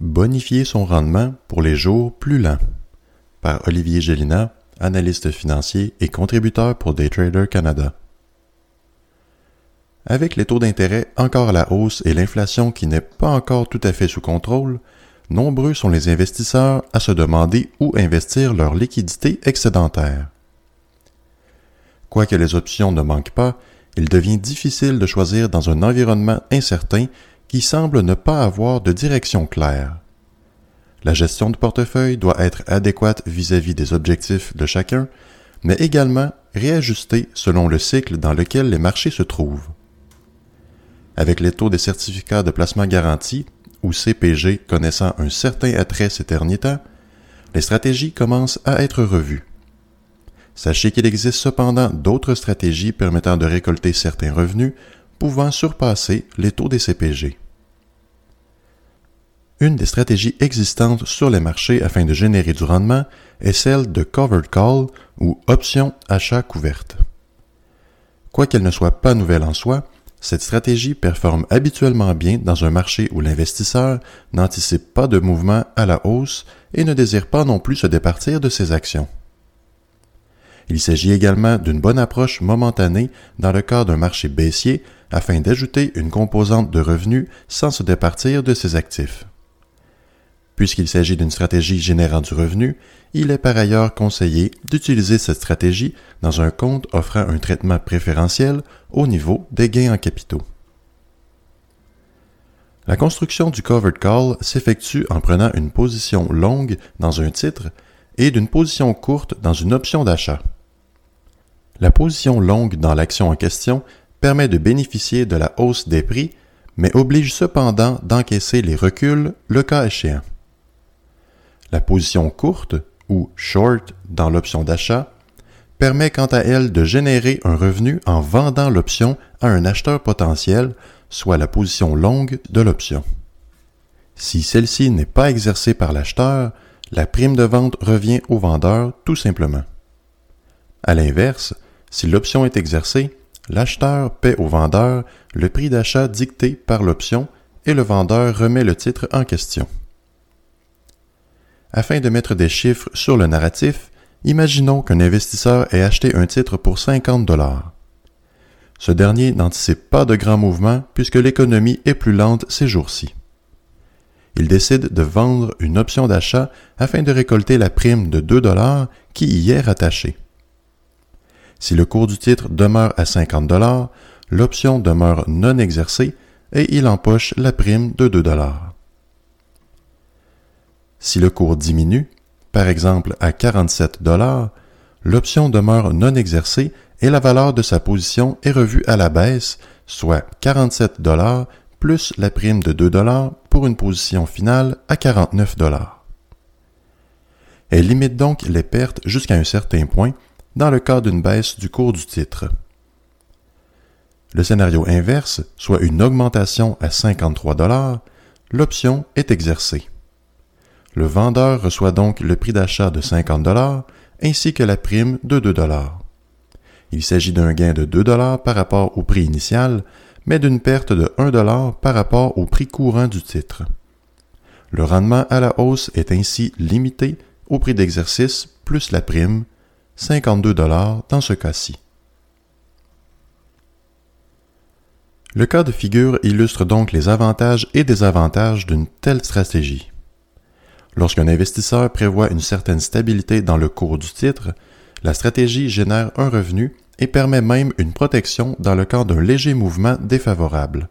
Bonifier son rendement pour les jours plus lents. Par Olivier Gélina, analyste financier et contributeur pour Daytrader Canada. Avec les taux d'intérêt encore à la hausse et l'inflation qui n'est pas encore tout à fait sous contrôle, nombreux sont les investisseurs à se demander où investir leur liquidité excédentaire. Quoique les options ne manquent pas, il devient difficile de choisir dans un environnement incertain qui semble ne pas avoir de direction claire. La gestion de portefeuille doit être adéquate vis-à-vis des objectifs de chacun, mais également réajustée selon le cycle dans lequel les marchés se trouvent. Avec les taux des certificats de placement garantis, ou CPG connaissant un certain attrait ces derniers temps, les stratégies commencent à être revues. Sachez qu'il existe cependant d'autres stratégies permettant de récolter certains revenus pouvant surpasser les taux des CPG. Une des stratégies existantes sur les marchés afin de générer du rendement est celle de covered call ou option achat couverte. Quoiqu'elle ne soit pas nouvelle en soi, cette stratégie performe habituellement bien dans un marché où l'investisseur n'anticipe pas de mouvement à la hausse et ne désire pas non plus se départir de ses actions. Il s'agit également d'une bonne approche momentanée dans le cas d'un marché baissier afin d'ajouter une composante de revenus sans se départir de ses actifs. Puisqu'il s'agit d'une stratégie générant du revenu, il est par ailleurs conseillé d'utiliser cette stratégie dans un compte offrant un traitement préférentiel au niveau des gains en capitaux. La construction du covered call s'effectue en prenant une position longue dans un titre et d'une position courte dans une option d'achat. La position longue dans l'action en question permet de bénéficier de la hausse des prix, mais oblige cependant d'encaisser les reculs le cas échéant. La position courte, ou short dans l'option d'achat, permet quant à elle de générer un revenu en vendant l'option à un acheteur potentiel, soit la position longue de l'option. Si celle-ci n'est pas exercée par l'acheteur, la prime de vente revient au vendeur tout simplement. À l'inverse, si l'option est exercée, l'acheteur paie au vendeur le prix d'achat dicté par l'option et le vendeur remet le titre en question. Afin de mettre des chiffres sur le narratif, imaginons qu'un investisseur ait acheté un titre pour 50 dollars. Ce dernier n'anticipe pas de grands mouvements puisque l'économie est plus lente ces jours-ci. Il décide de vendre une option d'achat afin de récolter la prime de 2 dollars qui y est rattachée. Si le cours du titre demeure à 50 dollars, l'option demeure non exercée et il empoche la prime de 2 dollars. Si le cours diminue, par exemple à 47 dollars, l'option demeure non exercée et la valeur de sa position est revue à la baisse, soit 47 dollars plus la prime de 2 dollars pour une position finale à 49 dollars. Elle limite donc les pertes jusqu'à un certain point dans le cas d'une baisse du cours du titre. Le scénario inverse, soit une augmentation à 53 dollars, l'option est exercée. Le vendeur reçoit donc le prix d'achat de 50 dollars ainsi que la prime de 2 dollars. Il s'agit d'un gain de 2 dollars par rapport au prix initial, mais d'une perte de 1 dollar par rapport au prix courant du titre. Le rendement à la hausse est ainsi limité au prix d'exercice plus la prime, 52 dollars dans ce cas-ci. Le cas de figure illustre donc les avantages et désavantages d'une telle stratégie. Lorsqu'un investisseur prévoit une certaine stabilité dans le cours du titre, la stratégie génère un revenu et permet même une protection dans le cas d'un léger mouvement défavorable.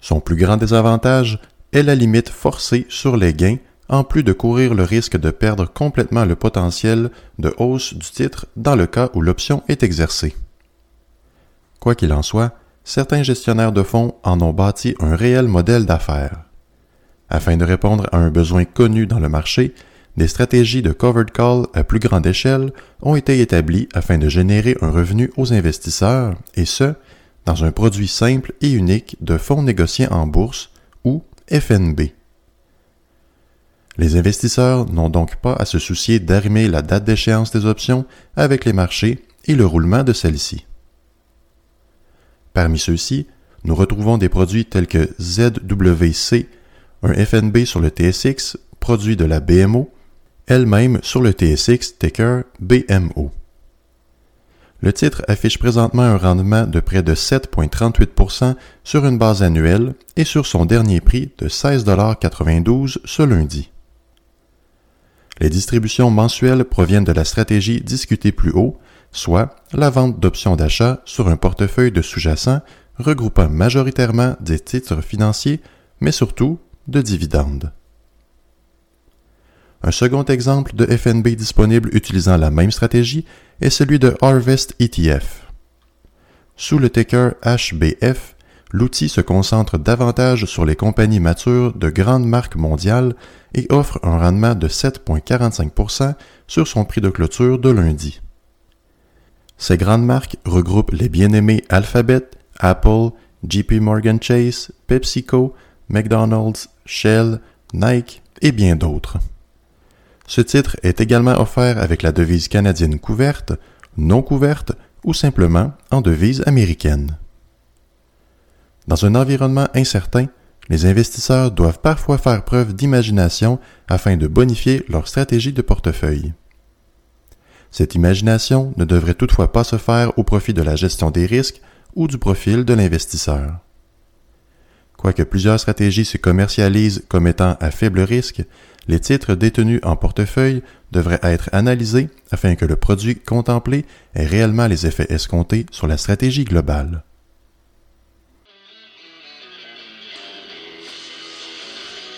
Son plus grand désavantage est la limite forcée sur les gains, en plus de courir le risque de perdre complètement le potentiel de hausse du titre dans le cas où l'option est exercée. Quoi qu'il en soit, certains gestionnaires de fonds en ont bâti un réel modèle d'affaires. Afin de répondre à un besoin connu dans le marché, des stratégies de covered call à plus grande échelle ont été établies afin de générer un revenu aux investisseurs, et ce, dans un produit simple et unique de fonds négociés en bourse ou FNB. Les investisseurs n'ont donc pas à se soucier d'arrimer la date d'échéance des options avec les marchés et le roulement de celles-ci. Parmi ceux-ci, nous retrouvons des produits tels que ZWC, un FNB sur le TSX, produit de la BMO, elle-même sur le TSX ticker BMO. Le titre affiche présentement un rendement de près de 7,38% sur une base annuelle et sur son dernier prix de 16,92 ce lundi. Les distributions mensuelles proviennent de la stratégie discutée plus haut, soit la vente d'options d'achat sur un portefeuille de sous-jacents regroupant majoritairement des titres financiers, mais surtout de dividendes. Un second exemple de FNB disponible utilisant la même stratégie est celui de Harvest ETF. Sous le ticker HBF, l'outil se concentre davantage sur les compagnies matures de grandes marques mondiales et offre un rendement de 7,45% sur son prix de clôture de lundi. Ces grandes marques regroupent les bien-aimés Alphabet, Apple, JP Morgan Chase, PepsiCo, McDonald's, Shell, Nike et bien d'autres. Ce titre est également offert avec la devise canadienne couverte, non couverte ou simplement en devise américaine. Dans un environnement incertain, les investisseurs doivent parfois faire preuve d'imagination afin de bonifier leur stratégie de portefeuille. Cette imagination ne devrait toutefois pas se faire au profit de la gestion des risques ou du profil de l'investisseur. Quoique plusieurs stratégies se commercialisent comme étant à faible risque, les titres détenus en portefeuille devraient être analysés afin que le produit contemplé ait réellement les effets escomptés sur la stratégie globale.